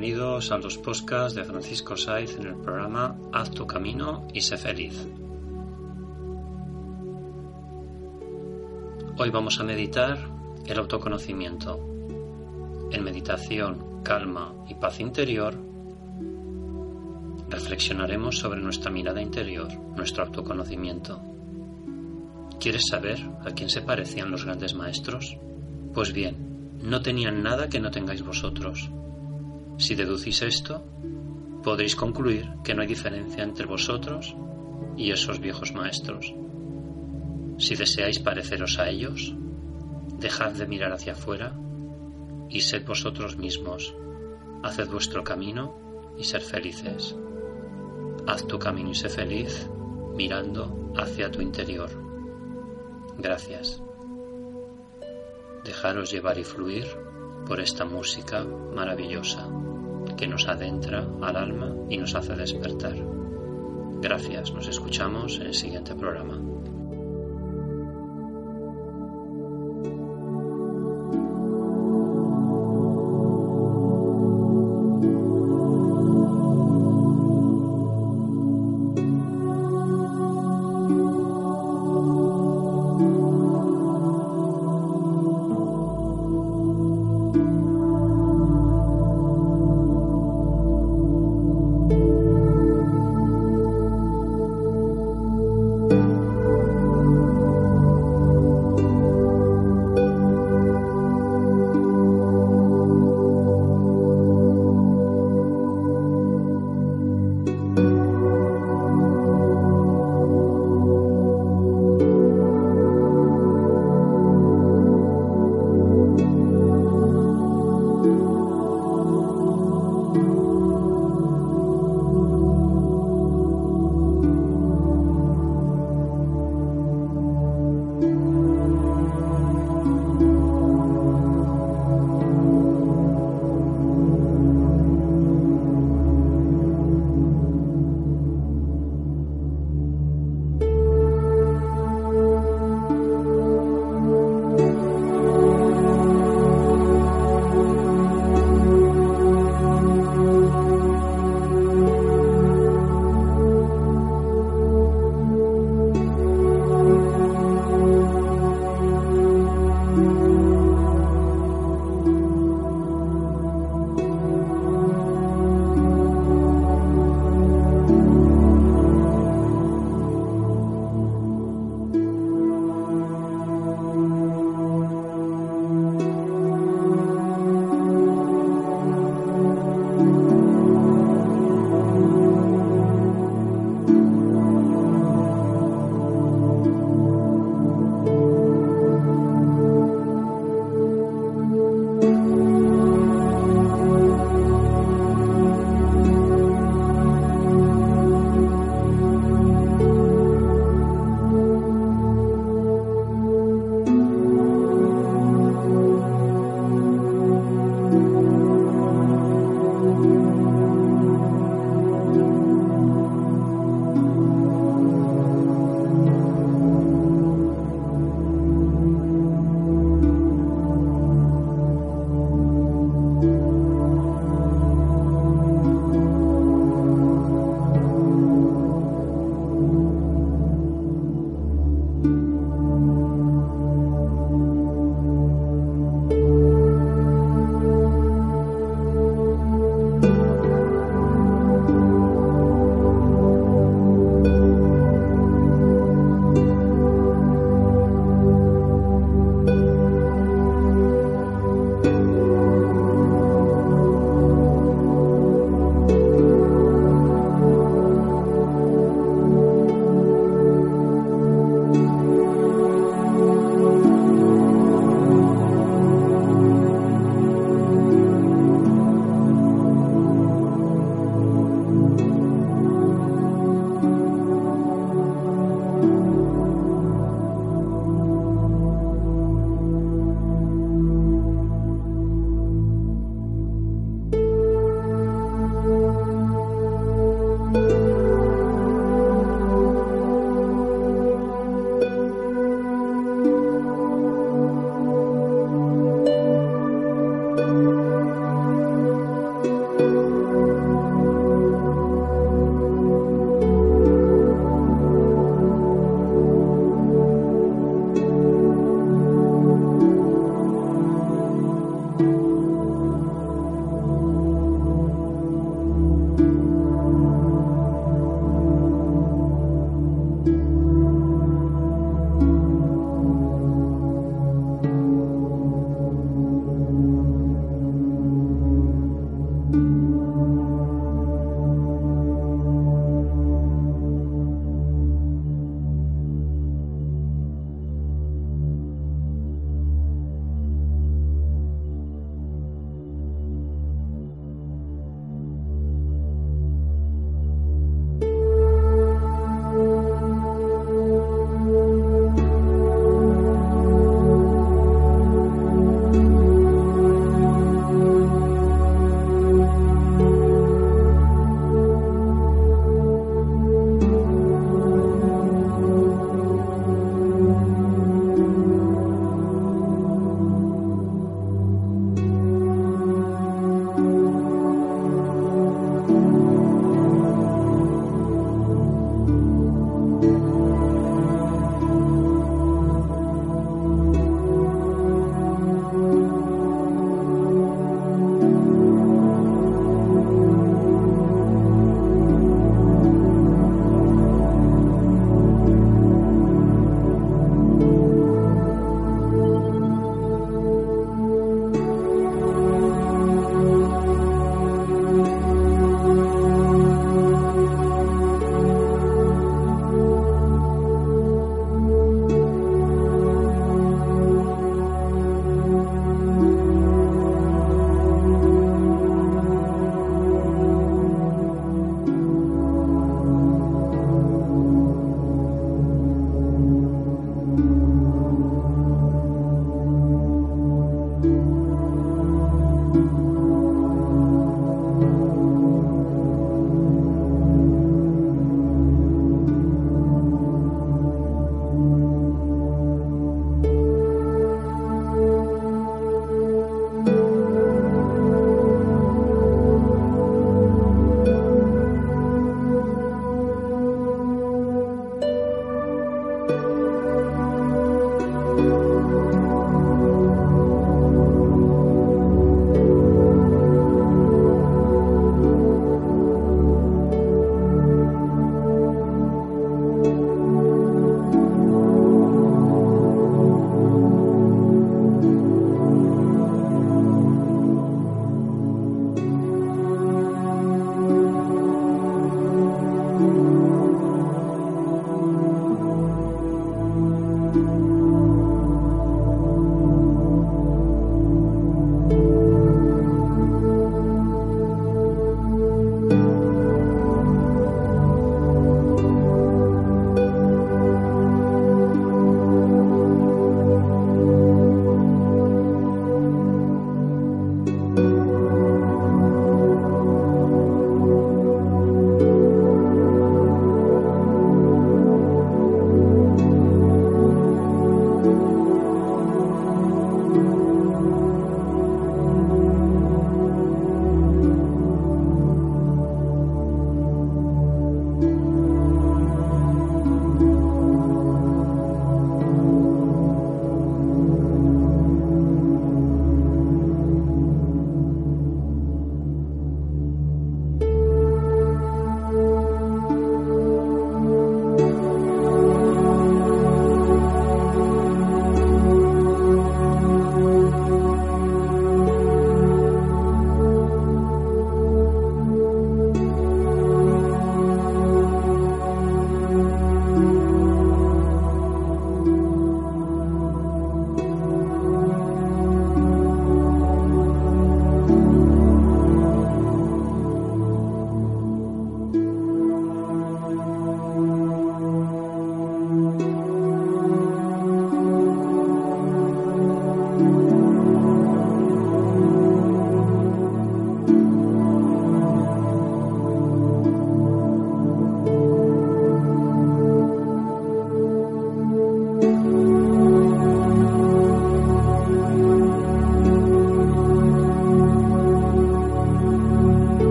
Bienvenidos a los podcasts de Francisco Saiz en el programa Haz tu camino y sé feliz. Hoy vamos a meditar el autoconocimiento. En meditación, calma y paz interior, reflexionaremos sobre nuestra mirada interior, nuestro autoconocimiento. ¿Quieres saber a quién se parecían los grandes maestros? Pues bien, no tenían nada que no tengáis vosotros. Si deducís esto, podréis concluir que no hay diferencia entre vosotros y esos viejos maestros. Si deseáis pareceros a ellos, dejad de mirar hacia afuera y sed vosotros mismos. Haced vuestro camino y ser felices. Haz tu camino y sé feliz mirando hacia tu interior. Gracias. Dejaros llevar y fluir por esta música maravillosa que nos adentra al alma y nos hace despertar. Gracias, nos escuchamos en el siguiente programa.